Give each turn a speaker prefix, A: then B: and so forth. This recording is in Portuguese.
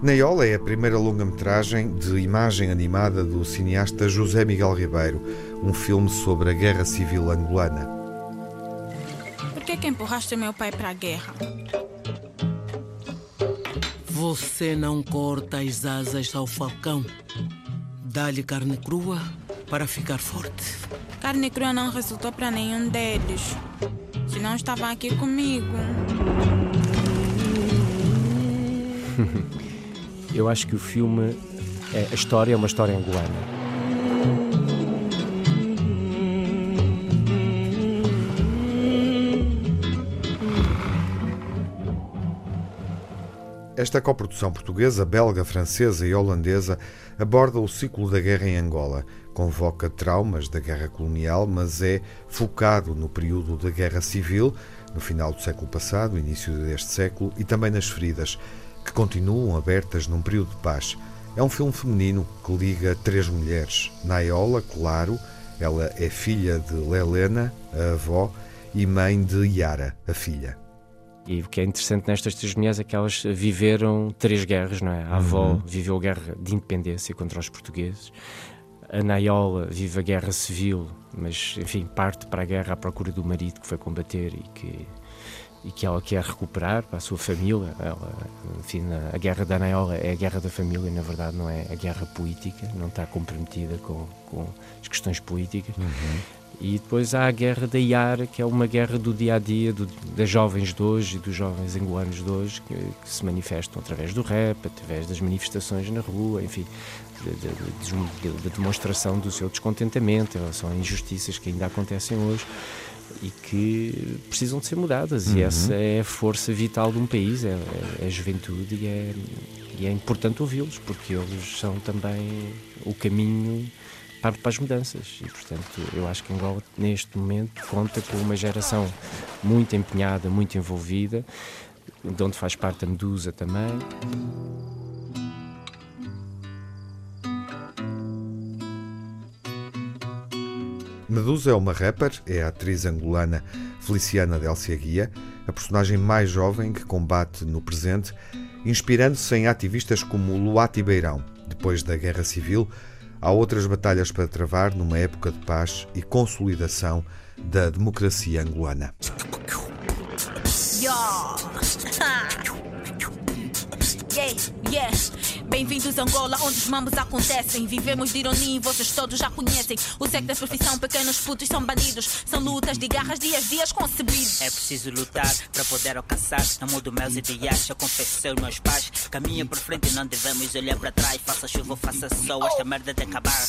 A: Naiola é a primeira longa-metragem de imagem animada do cineasta José Miguel Ribeiro, um filme sobre a Guerra Civil Angolana.
B: Por que, que empurraste meu pai para a guerra?
C: Você não corta as asas ao falcão. Dá-lhe carne crua para ficar forte.
B: Carne crua não resultou para nenhum deles. Se não estavam aqui comigo.
D: Eu acho que o filme, é, a história é uma história angolana.
A: Esta coprodução portuguesa, belga, francesa e holandesa aborda o ciclo da guerra em Angola. Convoca traumas da guerra colonial, mas é focado no período da guerra civil, no final do século passado, início deste século, e também nas feridas que continuam abertas num período de paz. É um filme feminino que liga três mulheres. Naiola, claro, ela é filha de Lelena, a avó, e mãe de Yara, a filha.
D: E o que é interessante nestas três mulheres é que elas viveram três guerras, não é? A avó uhum. viveu a guerra de independência contra os portugueses. A Naiola vive a guerra civil, mas, enfim, parte para a guerra à procura do marido que foi combater e que e que ela quer recuperar para a sua família. Ela, enfim, a guerra da Anaiola é a guerra da família, na verdade, não é a guerra política, não está comprometida com, com as questões políticas. Uhum. E depois há a guerra da Iara, que é uma guerra do dia a dia, do, das jovens de hoje e dos jovens angolanos de hoje, que, que, se manifestam através do rap, através das manifestações na rua, enfim, da demonstração do seu descontentamento em relação a injustiças que ainda acontecem hoje e que precisam de ser mudadas. Uhum. E essa é a força vital de um país, é, é a juventude, e é, e é importante ouvi-los, porque eles são também o caminho para, para, as mudanças. E, portanto, eu acho que Angola, neste momento, conta com uma geração muito empenhada, muito envolvida, de onde faz parte a Medusa também.
A: Medusa é uma rapper, é a atriz angolana Feliciana Delcia Guia, a personagem mais jovem que combate no presente, inspirando-se em ativistas como Luati Beirão. Depois da Guerra Civil, há outras batalhas para travar numa época de paz e consolidação da democracia angolana. Yeah, yeah. Bem-vindos a Angola, onde os mambos acontecem. Vivemos de ironia e vocês todos já conhecem. O sexo da profissão, pequenos putos são bandidos. São lutas de garras, dias, dias concebidos.
E: É preciso lutar para poder alcançar. Não mudo meus ideais, eu confessei os meus pais. Caminha por frente, não devemos olhar para trás. Faça chuva, faça sol, esta merda de acabar.